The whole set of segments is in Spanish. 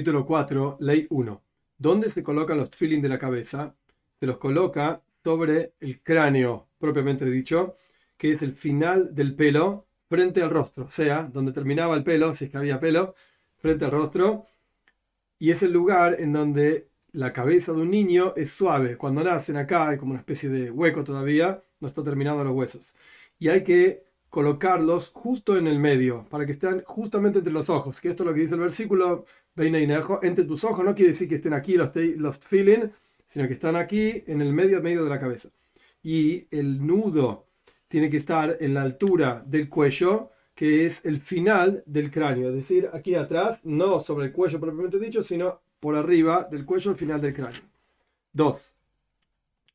Capítulo 4, Ley 1. ¿Dónde se colocan los tefilin de la cabeza? Se los coloca sobre el cráneo, propiamente dicho, que es el final del pelo frente al rostro, o sea, donde terminaba el pelo, si es que había pelo, frente al rostro, y es el lugar en donde la cabeza de un niño es suave. Cuando nacen acá hay como una especie de hueco todavía, no está terminado los huesos. Y hay que colocarlos justo en el medio, para que estén justamente entre los ojos, que esto es lo que dice el versículo, entre tus ojos no quiere decir que estén aquí los, los feeling, sino que están aquí en el medio, medio de la cabeza. Y el nudo tiene que estar en la altura del cuello, que es el final del cráneo, es decir, aquí atrás, no sobre el cuello propiamente dicho, sino por arriba del cuello, el final del cráneo. Dos,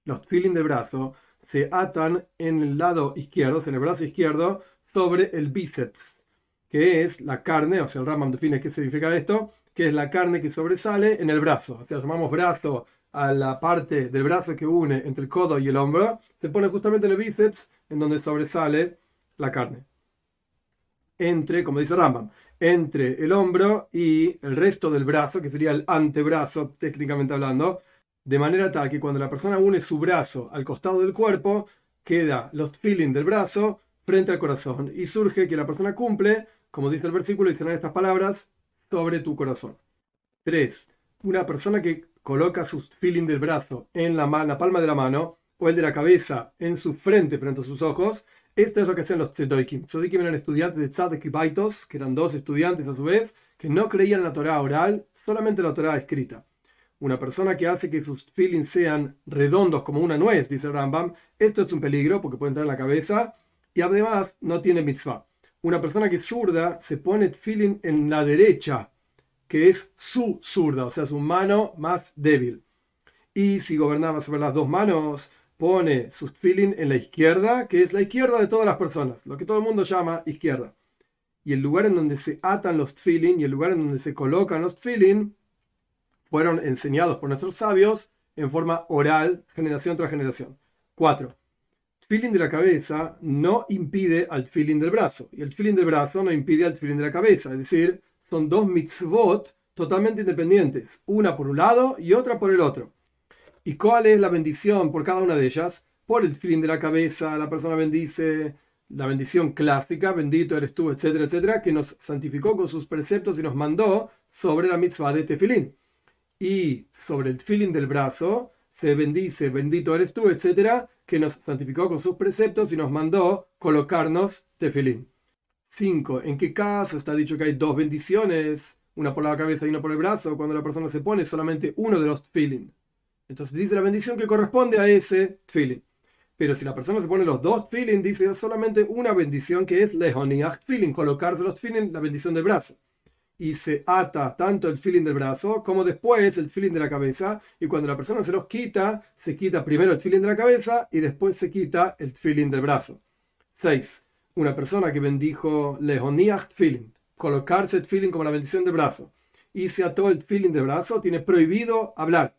los feeling del brazo se atan en el lado izquierdo, en el brazo izquierdo, sobre el bíceps, que es la carne, o sea, el Rambam define qué significa esto, que es la carne que sobresale en el brazo. O sea, llamamos brazo a la parte del brazo que une entre el codo y el hombro, se pone justamente en el bíceps, en donde sobresale la carne. Entre, como dice Rambam, entre el hombro y el resto del brazo, que sería el antebrazo, técnicamente hablando, de manera tal que cuando la persona une su brazo al costado del cuerpo, queda los feeling del brazo frente al corazón y surge que la persona cumple, como dice el versículo, y estas palabras, sobre tu corazón. 3. Una persona que coloca sus feeling del brazo en la, la, palma de la mano o el de la cabeza en su frente frente a sus ojos. Esto es lo que hacían los tzedoikim. Tzedikim eran estudiantes de Tzadek y Baitos, que eran dos estudiantes a su vez, que no creían en la Torah oral, solamente la Torah escrita una persona que hace que sus feelings sean redondos como una nuez, dice Rambam, esto es un peligro porque puede entrar en la cabeza y además no tiene mitzvah. Una persona que es zurda se pone feeling en la derecha, que es su zurda, o sea, su mano más débil. Y si gobernaba sobre las dos manos, pone sus feeling en la izquierda, que es la izquierda de todas las personas, lo que todo el mundo llama izquierda. Y el lugar en donde se atan los feeling y el lugar en donde se colocan los feeling fueron enseñados por nuestros sabios en forma oral, generación tras generación. 4. Feeling de la cabeza no impide al feeling del brazo, y el feeling del brazo no impide al feeling de la cabeza, es decir, son dos mitzvot totalmente independientes, una por un lado y otra por el otro. ¿Y cuál es la bendición por cada una de ellas? Por el feeling de la cabeza, la persona bendice la bendición clásica, bendito eres tú, etcétera, etcétera, que nos santificó con sus preceptos y nos mandó sobre la mitzvah de tefilín y sobre el feeling del brazo se bendice, bendito eres tú, etcétera, que nos santificó con sus preceptos y nos mandó colocarnos tefilín. 5. ¿En qué caso está dicho que hay dos bendiciones? Una por la cabeza y una por el brazo, cuando la persona se pone solamente uno de los tefilín. Entonces dice la bendición que corresponde a ese tefilín. Pero si la persona se pone los dos tefilín, dice solamente una bendición que es lehoniach tefilín, colocar los tefilín la bendición del brazo y se ata tanto el feeling del brazo como después el feeling de la cabeza. Y cuando la persona se los quita, se quita primero el feeling de la cabeza y después se quita el feeling del brazo. 6. Una persona que bendijo lehoniach feeling, colocarse el feeling como la bendición del brazo, y se ató el feeling del brazo, tiene prohibido hablar.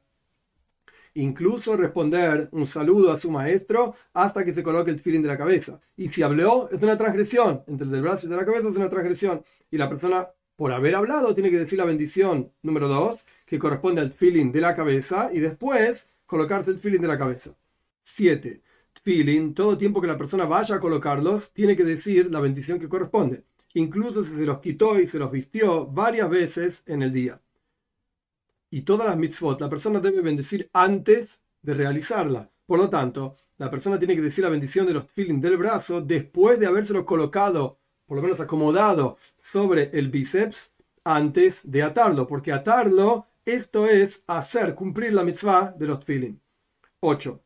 Incluso responder un saludo a su maestro hasta que se coloque el feeling de la cabeza. Y si habló, es una transgresión. Entre el del brazo y de la cabeza es una transgresión. Y la persona por haber hablado, tiene que decir la bendición número 2, que corresponde al feeling de la cabeza, y después colocarse el feeling de la cabeza. 7. Feeling, todo tiempo que la persona vaya a colocarlos, tiene que decir la bendición que corresponde, incluso si se los quitó y se los vistió varias veces en el día. Y todas las mitzvot, la persona debe bendecir antes de realizarla. Por lo tanto, la persona tiene que decir la bendición de los feeling del brazo después de habérselos colocado por lo menos acomodado sobre el bíceps antes de atarlo, porque atarlo, esto es hacer cumplir la mitzvah de los tefilin. 8.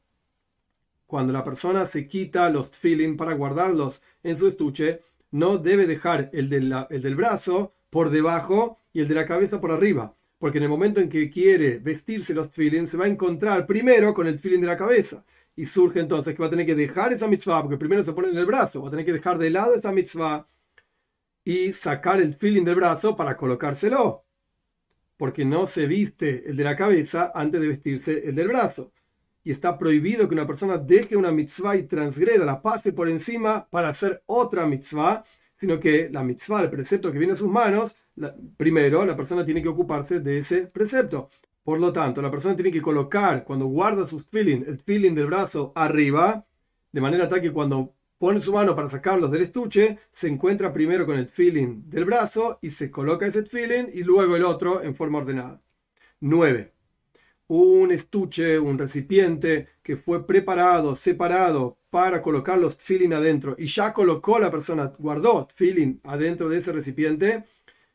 Cuando la persona se quita los tefilin para guardarlos en su estuche, no debe dejar el, el del brazo por debajo y el de la cabeza por arriba, porque en el momento en que quiere vestirse los tefilin, se va a encontrar primero con el tefilin de la cabeza y surge entonces que va a tener que dejar esa mitzvah, porque primero se pone en el brazo, va a tener que dejar de lado esta mitzvah y sacar el feeling del brazo para colocárselo, porque no se viste el de la cabeza antes de vestirse el del brazo. Y está prohibido que una persona deje una mitzvah y transgreda, la pase por encima para hacer otra mitzvah, sino que la mitzvah, el precepto que viene a sus manos, primero la persona tiene que ocuparse de ese precepto. Por lo tanto, la persona tiene que colocar, cuando guarda sus feeling, el feeling del brazo arriba, de manera tal que cuando pone su mano para sacarlos del estuche, se encuentra primero con el feeling del brazo y se coloca ese feeling y luego el otro en forma ordenada. 9. Un estuche, un recipiente que fue preparado, separado para colocar los feeling adentro y ya colocó la persona, guardó feeling adentro de ese recipiente,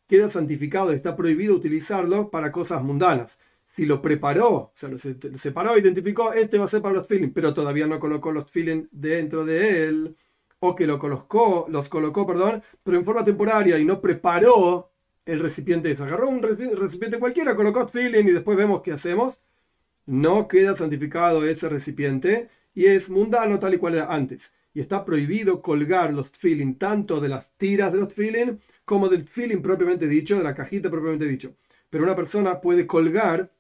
queda santificado y está prohibido utilizarlo para cosas mundanas si lo preparó, o sea, lo separó, identificó, este va a ser para los feeling, pero todavía no colocó los feeling dentro de él, o que lo colocó, los colocó, perdón, pero en forma temporaria y no preparó el recipiente Se Agarró un recipiente cualquiera, colocó feeling y después vemos qué hacemos. No queda santificado ese recipiente y es mundano tal y cual era antes. Y está prohibido colgar los feeling tanto de las tiras de los feeling como del feeling propiamente dicho, de la cajita propiamente dicho. Pero una persona puede colgar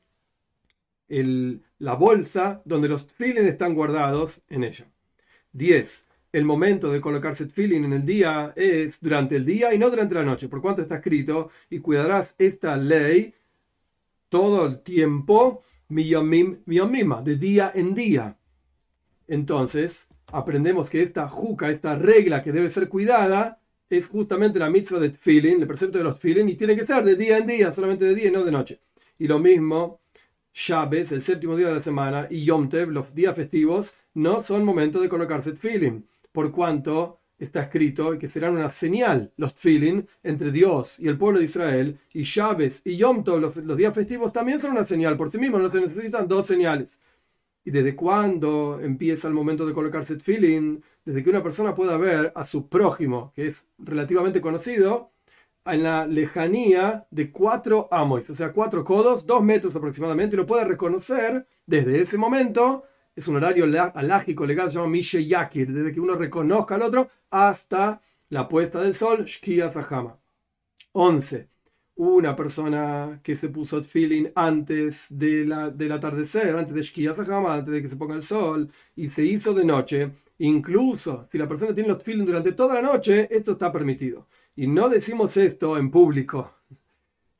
la bolsa donde los feeling están guardados en ella. 10. El momento de colocarse feeling en el día es durante el día y no durante la noche, por cuanto está escrito, y cuidarás esta ley todo el tiempo, mima, de día en día. Entonces, aprendemos que esta juca, esta regla que debe ser cuidada, es justamente la mitzvah de feeling, el precepto de los feeling, y tiene que ser de día en día, solamente de día y no de noche. Y lo mismo Shabes, el séptimo día de la semana, y Yom Tev, los días festivos, no son momentos de colocarse feeling, por cuanto está escrito que serán una señal los feeling entre Dios y el pueblo de Israel, y Shabes y Yom Tov, los, días festivos, también son una señal por sí mismos, no se necesitan dos señales. ¿Y desde cuándo empieza el momento de colocarse feeling? Desde que una persona pueda ver a su prójimo, que es relativamente conocido, en la lejanía de cuatro amos, o sea, cuatro codos, dos metros aproximadamente, y lo puede reconocer desde ese momento. Es un horario alágico legal, se llama Mishe Yakir, desde que uno reconozca al otro hasta la puesta del sol, Shkia Zahama. 11. Una persona que se puso feeling antes de la, del atardecer, antes de Shkia Zahama, antes de que se ponga el sol, y se hizo de noche, incluso si la persona tiene los feeling durante toda la noche, esto está permitido. Y no decimos esto en público,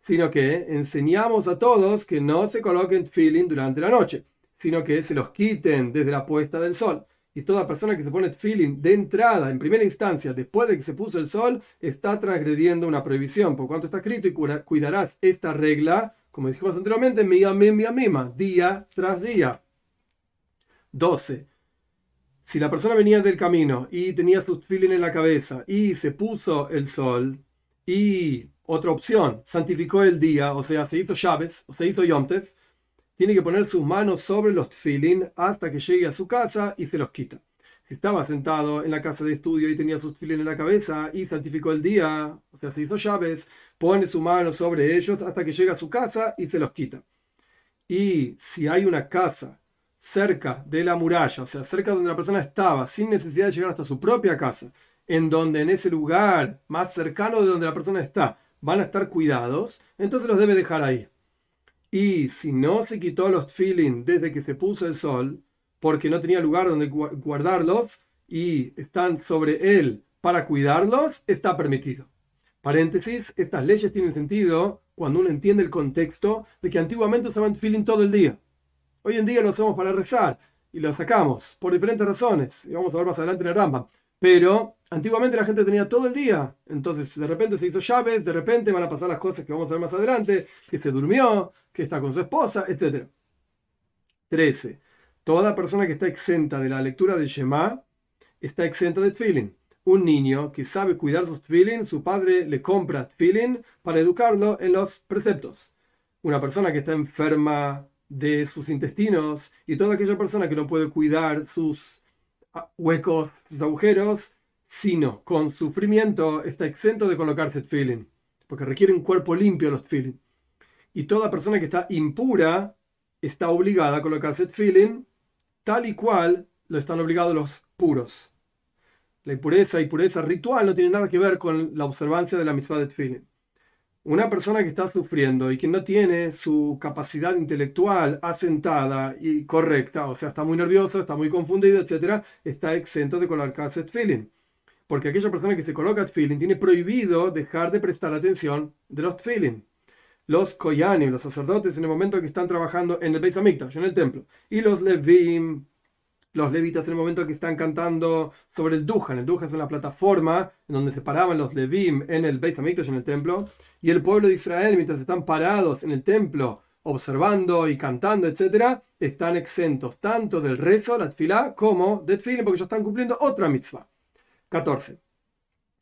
sino que enseñamos a todos que no se coloquen feeling durante la noche, sino que se los quiten desde la puesta del sol. Y toda persona que se pone feeling de entrada, en primera instancia, después de que se puso el sol, está transgrediendo una prohibición, por cuanto está escrito y cuidarás esta regla, como dijimos anteriormente, mía, mía, mima, día tras día. 12 si la persona venía del camino y tenía sus feeling en la cabeza y se puso el sol y otra opción, santificó el día, o sea, se hizo llaves, o se hizo yomtev, tiene que poner sus manos sobre los feeling hasta que llegue a su casa y se los quita. Si estaba sentado en la casa de estudio y tenía sus feeling en la cabeza y santificó el día, o sea, se hizo llaves, pone su mano sobre ellos hasta que llega a su casa y se los quita. Y si hay una casa cerca de la muralla, o sea, cerca donde la persona estaba, sin necesidad de llegar hasta su propia casa, en donde en ese lugar más cercano de donde la persona está van a estar cuidados, entonces los debe dejar ahí. Y si no se quitó los feeling desde que se puso el sol, porque no tenía lugar donde guardarlos y están sobre él para cuidarlos, está permitido. Paréntesis, estas leyes tienen sentido cuando uno entiende el contexto de que antiguamente usaban feeling todo el día. Hoy en día lo usamos para rezar y lo sacamos por diferentes razones. Y vamos a ver más adelante en el Rambam. Pero antiguamente la gente tenía todo el día. Entonces de repente se hizo llaves, de repente van a pasar las cosas que vamos a ver más adelante, que se durmió, que está con su esposa, etc. 13. Toda persona que está exenta de la lectura del Shema está exenta de feeling. Un niño que sabe cuidar sus feeling, su padre le compra feeling para educarlo en los preceptos. Una persona que está enferma de sus intestinos y toda aquella persona que no puede cuidar sus ah, huecos, sus agujeros, sino con sufrimiento está exento de colocarse feeling, porque requiere un cuerpo limpio los feeling. Y toda persona que está impura está obligada a colocarse feeling tal y cual lo están obligados los puros. La impureza y pureza ritual no tiene nada que ver con la observancia de la misma de feeling. Una persona que está sufriendo y que no tiene su capacidad intelectual asentada y correcta, o sea, está muy nervioso, está muy confundido, etc., está exento de colocarse feeling. porque aquella persona que se coloca tefilin tiene prohibido dejar de prestar atención de los tefilin. Los koyanim, los sacerdotes, en el momento que están trabajando en el Beis Hamikdash, en el templo, y los levim, los levitas en el momento que están cantando sobre el Dujan. El Dujan es una plataforma en donde se paraban los levim en el Beis Hamikdash, en el templo, y el pueblo de Israel, mientras están parados en el templo, observando y cantando, etc., están exentos tanto del rezo, la tefilá, como de tefilin, porque ellos están cumpliendo otra mitzvah. 14.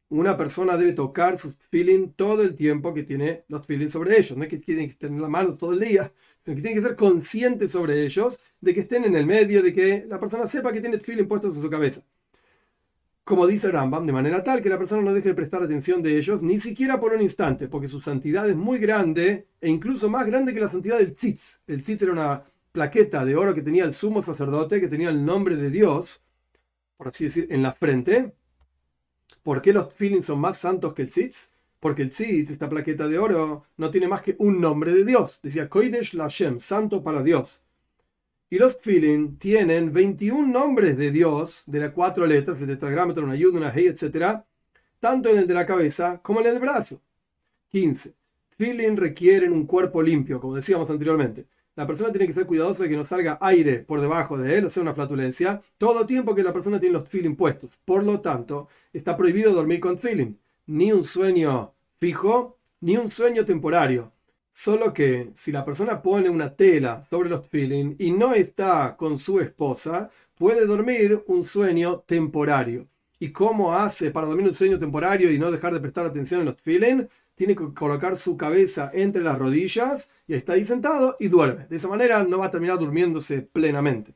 Una persona debe tocar sus tefilin todo el tiempo que tiene los tefilin sobre ellos. No es que tiene que tener la mano todo el día, sino que tiene que ser consciente sobre ellos, de que estén en el medio, de que la persona sepa que tiene tefilin puestos en su cabeza. Como dice Rambam, de manera tal que la persona no deje de prestar atención de ellos, ni siquiera por un instante, porque su santidad es muy grande e incluso más grande que la santidad del tzitz. El tzitz era una plaqueta de oro que tenía el sumo sacerdote, que tenía el nombre de Dios, por así decir, en la frente, ¿Por qué los tefilin son más santos que el tzitz? Porque el tzitz, esta plaqueta de oro, no tiene más que un nombre de Dios. Decía Koidesh Lashem, santo para Dios. Y los tefilin tienen 21 nombres de Dios, de las cuatro letras, el tetragrámetro, una yud, una hey, etc., tanto en el de la cabeza como en el brazo. 15. Tefilin requieren un cuerpo limpio, como decíamos anteriormente. La persona tiene que ser cuidadosa de que no salga aire por debajo de él, o sea, una flatulencia, todo tiempo que la persona tiene los feeling puestos. Por lo tanto, está prohibido dormir con feeling. Ni un sueño fijo, ni un sueño temporario. Solo que si la persona pone una tela sobre los feeling y no está con su esposa, puede dormir un sueño temporario. ¿Y cómo hace para dormir un sueño temporario y no dejar de prestar atención en los feeling? tiene que colocar su cabeza entre las rodillas y está ahí sentado y duerme. De esa manera no va a terminar durmiéndose plenamente.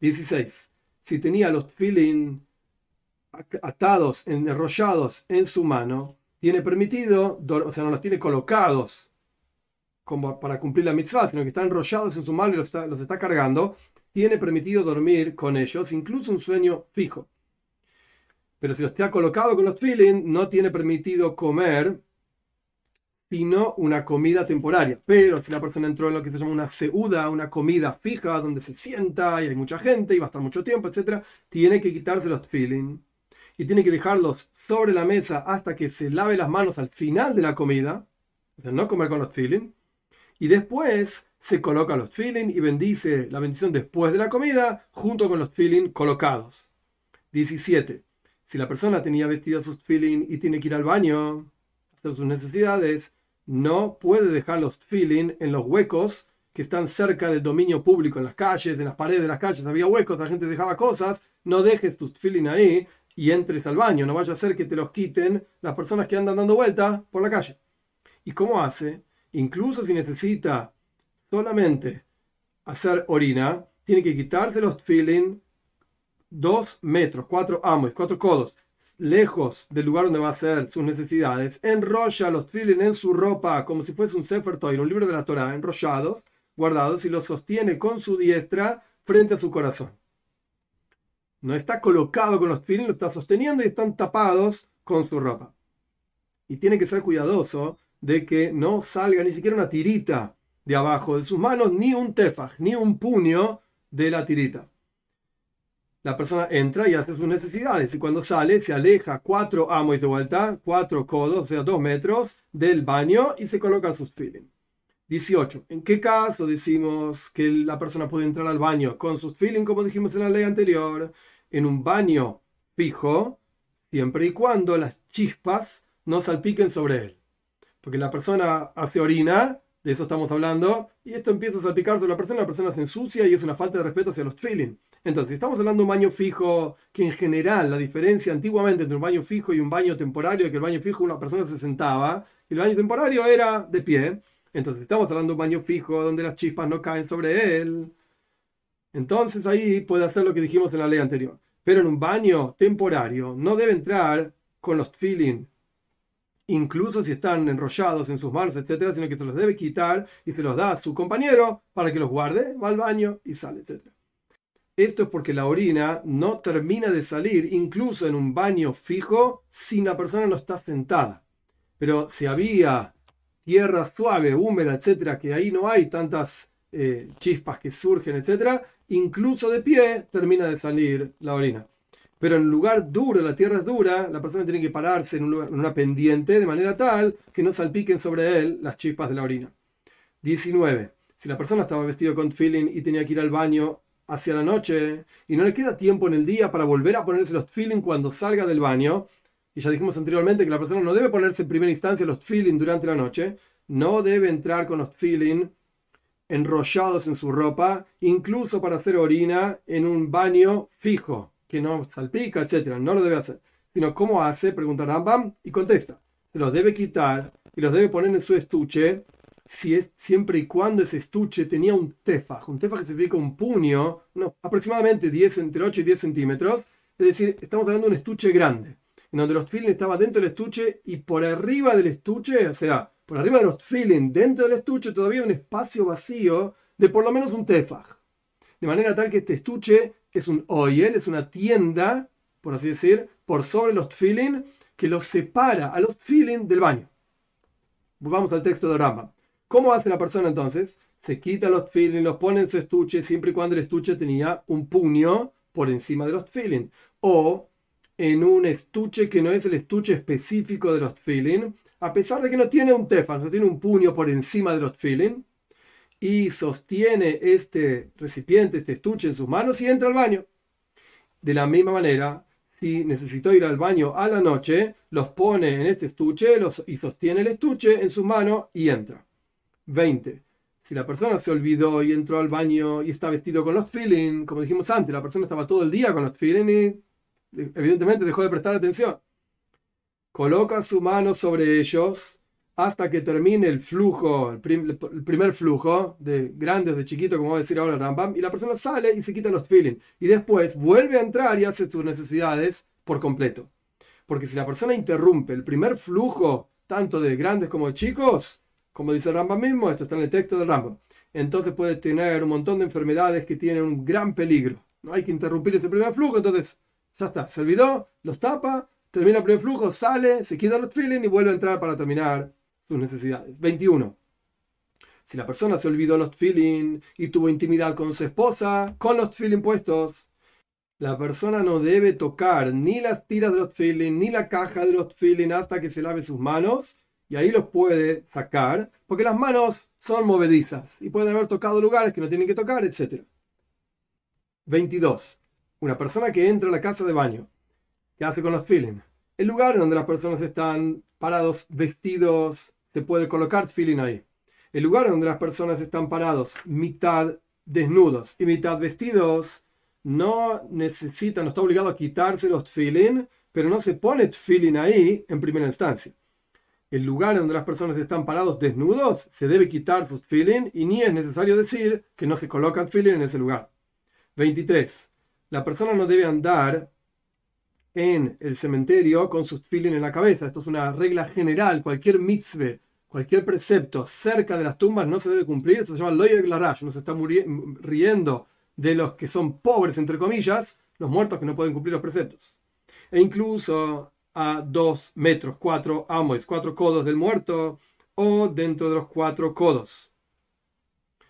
16. Si tenía los feeling atados, enrollados en su mano, tiene permitido, o sea, no los tiene colocados como para cumplir la mitzvah, sino que están enrollados en su mano y los está, cargando, tiene permitido dormir con ellos, incluso un sueño fijo. Pero si los está colocado con los feeling, no tiene permitido comer sino una comida temporaria. Pero si la persona entró en lo que se llama una seuda, una comida fija, donde se sienta y hay mucha gente y va a estar mucho tiempo, etc., tiene que quitarse los feeling y tiene que dejarlos sobre la mesa hasta que se lave las manos al final de la comida, o sea, no comer con los feeling, y después se coloca los feeling y bendice la bendición después de la comida junto con los feeling colocados. 17. Si la persona tenía vestidos sus feeling y tiene que ir al baño, hacer sus necesidades, no puede dejar los feeling en los huecos que están cerca del dominio público, en las calles, en las paredes de las calles había huecos, la gente dejaba cosas, no dejes tus feeling ahí y entres al baño, no vaya a ser que te los quiten las personas que andan dando vueltas por la calle. ¿Y cómo hace? Incluso si necesita solamente hacer orina, tiene que quitarse los feeling dos metros, cuatro amos, cuatro codos lejos del lugar donde va a hacer sus necesidades, enrolla los tefilin en su ropa como si fuese un Sefer un libro de la Torah, enrollados, guardados, y los sostiene con su diestra frente a su corazón. No está colocado con los tefilin, lo está sosteniendo y están tapados con su ropa. Y tiene que ser cuidadoso de que no salga ni siquiera una tirita de abajo de sus manos, ni un tefaj, ni un puño de la tirita la persona entra y hace sus necesidades y cuando sale se aleja cuatro amos de vuelta, cuatro codos, o sea, dos metros del baño y se coloca sus feeling. 18. ¿En qué caso decimos que la persona puede entrar al baño con sus feeling, como dijimos en la ley anterior? En un baño fijo, siempre y cuando las chispas no salpiquen sobre él. Porque la persona hace orina, de eso estamos hablando, y esto empieza a salpicar sobre la persona, la persona se ensucia y es una falta de respeto hacia los feeling. Entonces, estamos hablando de un baño fijo, que en general la diferencia antiguamente entre un baño fijo y un baño temporario, que el baño fijo una persona se sentaba y el baño temporario era de pie. Entonces, estamos hablando de un baño fijo donde las chispas no caen sobre él. Entonces, ahí puede hacer lo que dijimos en la ley anterior. Pero en un baño temporario no debe entrar con los feeling, incluso si están enrollados en sus manos, etcétera, sino que se los debe quitar y se los da a su compañero para que los guarde, va al baño y sale, etcétera. Esto es porque la orina no termina de salir incluso en un baño fijo si la persona no está sentada. Pero si había tierra suave, húmeda, etcétera, que ahí no hay tantas eh, chispas que surgen, etcétera, incluso de pie termina de salir la orina. Pero en lugar duro, la tierra es dura, la persona tiene que pararse en, una pendiente de manera tal que no salpiquen sobre él las chispas de la orina. 19. Si la persona estaba vestido con feeling y tenía que ir al baño hacia la noche y no le queda tiempo en el día para volver a ponerse los feeling cuando salga del baño, y ya dijimos anteriormente que la persona no debe ponerse en primera instancia los feeling durante la noche, no debe entrar con los feeling enrollados en su ropa, incluso para hacer orina en un baño fijo, que no salpica, etc. No lo debe hacer. Sino, ¿cómo hace? Pregunta Rambam y contesta. Se los debe quitar y los debe poner en su estuche si es, siempre y cuando ese estuche tenía un tefaj. Un tefaj que significa un puño, no, aproximadamente 10, entre 8 y 10 centímetros. Es decir, estamos hablando de un estuche grande, en donde los feeling estaban dentro del estuche y por arriba del estuche, o sea, por arriba de los feeling dentro del estuche todavía un espacio vacío de por lo menos un tefaj. De manera tal que este estuche es un oil, es una tienda, por así decir, por sobre los feeling que los separa a los feeling del baño. Vamos al texto de Rambam. ¿Cómo hace la persona entonces? Se quita los feeling, los pone en su estuche siempre y cuando el estuche tenía un puño por encima de los feeling. O en un estuche que no es el estuche específico de los feeling, a pesar de que no tiene un tefas, no tiene un puño por encima de los feeling, y sostiene este recipiente, este estuche en sus manos y entra al baño. De la misma manera, si necesitó ir al baño a la noche, los pone en este estuche y sostiene el estuche en sus manos y entra. 20. Si la persona se olvidó y entró al baño y está vestido con los feeling, como dijimos antes, la persona estaba todo el día con los feeling y evidentemente dejó de prestar atención. Coloca su mano sobre ellos hasta que termine el flujo, el, primer flujo, de grandes, de chiquito, como va a decir ahora Rambam, y la persona sale y se quita los feeling. Y después vuelve a entrar y hace sus necesidades por completo. Porque si la persona interrumpe el primer flujo, tanto de grandes como de chicos, como dice Rambam mismo, esto está en el texto del Rambam, entonces puede tener un montón de enfermedades que tienen un gran peligro. No hay que interrumpir ese primer flujo, entonces ya está, se olvidó, los tapa, termina el primer flujo, sale, se quita los feeling y vuelve a entrar para terminar sus necesidades. 21. Si la persona se olvidó los feeling y tuvo intimidad con su esposa, con los feeling puestos, la persona no debe tocar ni las tiras de los feeling ni la caja de los feeling hasta que se lave sus manos y ahí los puede sacar, porque las manos son movedizas y pueden haber tocado lugares que no tienen que tocar, etc. 22. Una persona que entra a la casa de baño, ¿qué hace con los feeling? El lugar donde las personas están parados, vestidos, se puede colocar feeling ahí. El lugar donde las personas están parados, mitad desnudos y mitad vestidos, no necesita, no está obligado a quitarse los feeling, pero no se pone feeling ahí en primera instancia. El lugar donde las personas están parados desnudos, se debe quitar sus feeling y ni es necesario decir que no se colocan feeling en ese lugar. 23 la persona no debe andar en el cementerio con sus feeling en la cabeza. Esto es una regla general. Cualquier mitzvah, cualquier precepto cerca de las tumbas no se debe cumplir. Esto se llama loyer larash. Uno se está riendo de los que son pobres, entre comillas, los muertos que no pueden cumplir los preceptos. E incluso a dos metros, cuatro amos, cuatro codos del muerto o dentro de los cuatro codos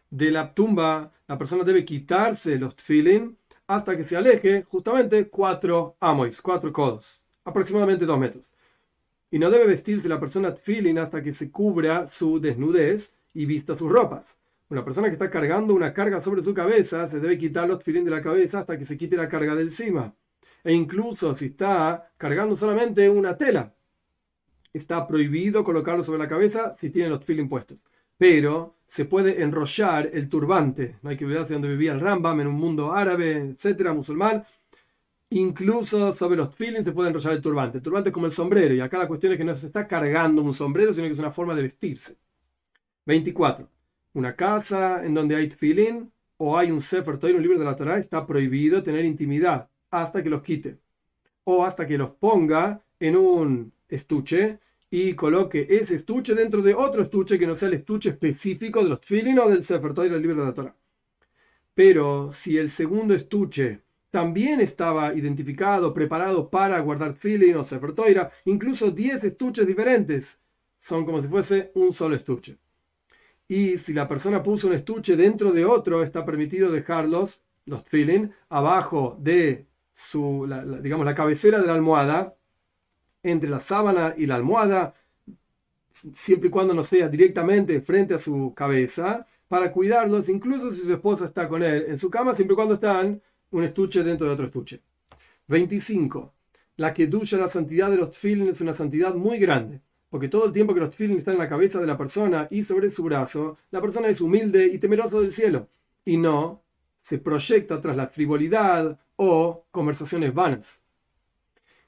de la tumba, la persona debe quitarse los feeling hasta que se aleje justamente cuatro amois, cuatro codos, aproximadamente dos metros. Y no debe vestirse la persona feeling hasta que se cubra su desnudez y vista sus ropas. Una persona que está cargando una carga sobre su cabeza se debe quitar los feeling de la cabeza hasta que se quite la carga de encima. E incluso si está cargando solamente una tela, está prohibido colocarlo sobre la cabeza si tiene los feeling puestos. Pero se puede enrollar el turbante. No hay que olvidarse donde vivía el Rambam, en un mundo árabe, etcétera, musulmán. Incluso sobre los feelings se puede enrollar el turbante. El turbante es como el sombrero, y acá la cuestión es que no se está cargando un sombrero, sino que es una forma de vestirse. 24. Una casa en donde hay feeling o hay un Sefer Torah, un libro de la Torah, está prohibido tener intimidad hasta que los quite. O hasta que los ponga en un estuche y coloque ese estuche dentro de otro estuche que no sea el estuche específico de los tefilin o del Sefer Torah del libro de la Torah. Pero si el segundo estuche también estaba identificado, preparado para guardar tefilin o Sefer Torah, incluso 10 estuches diferentes, son como si fuese un solo estuche. Y si la persona puso un estuche dentro de otro, está permitido dejarlos, los tefilin, abajo de su, la, digamos, la cabecera de la almohada, entre la sábana y la almohada, siempre y cuando no sea directamente frente a su cabeza, para cuidarlos, incluso si su esposa está con él en su cama, siempre y cuando están un estuche dentro de otro estuche. 25. La que ducha la santidad de los tfilin es una santidad muy grande, porque todo el tiempo que los tfilin están en la cabeza de la persona y sobre su brazo, la persona es humilde y temeroso del cielo, y no se proyecta tras la frivolidad o conversaciones vanas.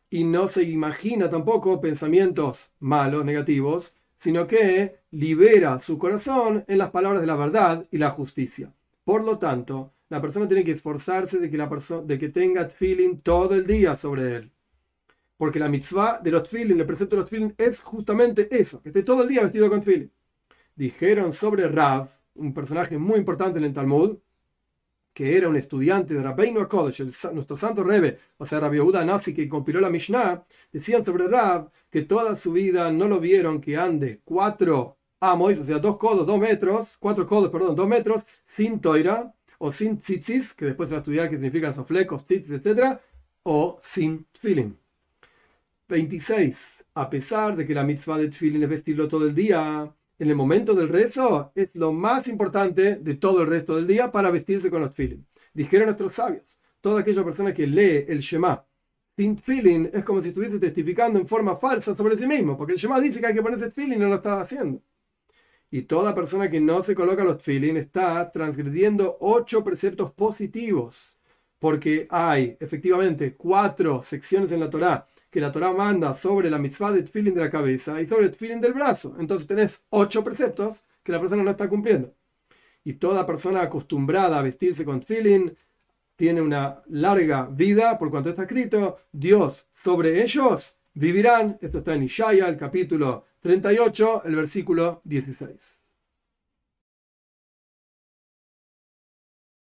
Y no se imagina tampoco pensamientos malos, negativos, sino que libera su corazón en las palabras de la verdad y la justicia. Por lo tanto, la persona tiene que esforzarse de que, la de que tenga feeling todo el día sobre él. Porque la mitzvah de los feeling, el precepto de los feeling, es justamente eso, que esté todo el día vestido con feeling. Dijeron sobre Rav, un personaje muy importante en el Talmud, que era un estudiante de Rabbeinu HaKodesh, nuestro santo Rebbe, o sea, Rabbi Yehuda Nazi, que compiló la Mishnah, decían sobre Rab que toda su vida no lo vieron que ande cuatro amos, o sea, dos codos, dos metros, cuatro codos, perdón, dos metros, sin toira, o sin tzitzis, que después va a estudiar qué significan esos flecos, tzitzis, etc., o sin tfilin. 26. A pesar de que la mitzvah de tfilin es vestirlo todo el día, en el momento del rezo es lo más importante de todo el resto del día para vestirse con los tfilin. Dijeron nuestros sabios, toda aquella persona que lee el Shema sin tfilin es como si estuviese testificando en forma falsa sobre sí mismo, porque el Shema dice que hay que ponerse tfilin y no lo está haciendo. Y toda persona que no se coloca los tfilin está transgrediendo ocho preceptos positivos, porque hay efectivamente cuatro secciones en la Torá que la Torah manda sobre la mitzvah de tefilin de la cabeza y sobre el tefilin del brazo. Entonces tenés ocho preceptos que la persona no está cumpliendo. Y toda persona acostumbrada a vestirse con tefilin tiene una larga vida, por cuanto está escrito, Dios sobre ellos vivirán. Esto está en Ishaya, el capítulo 38, el versículo 16.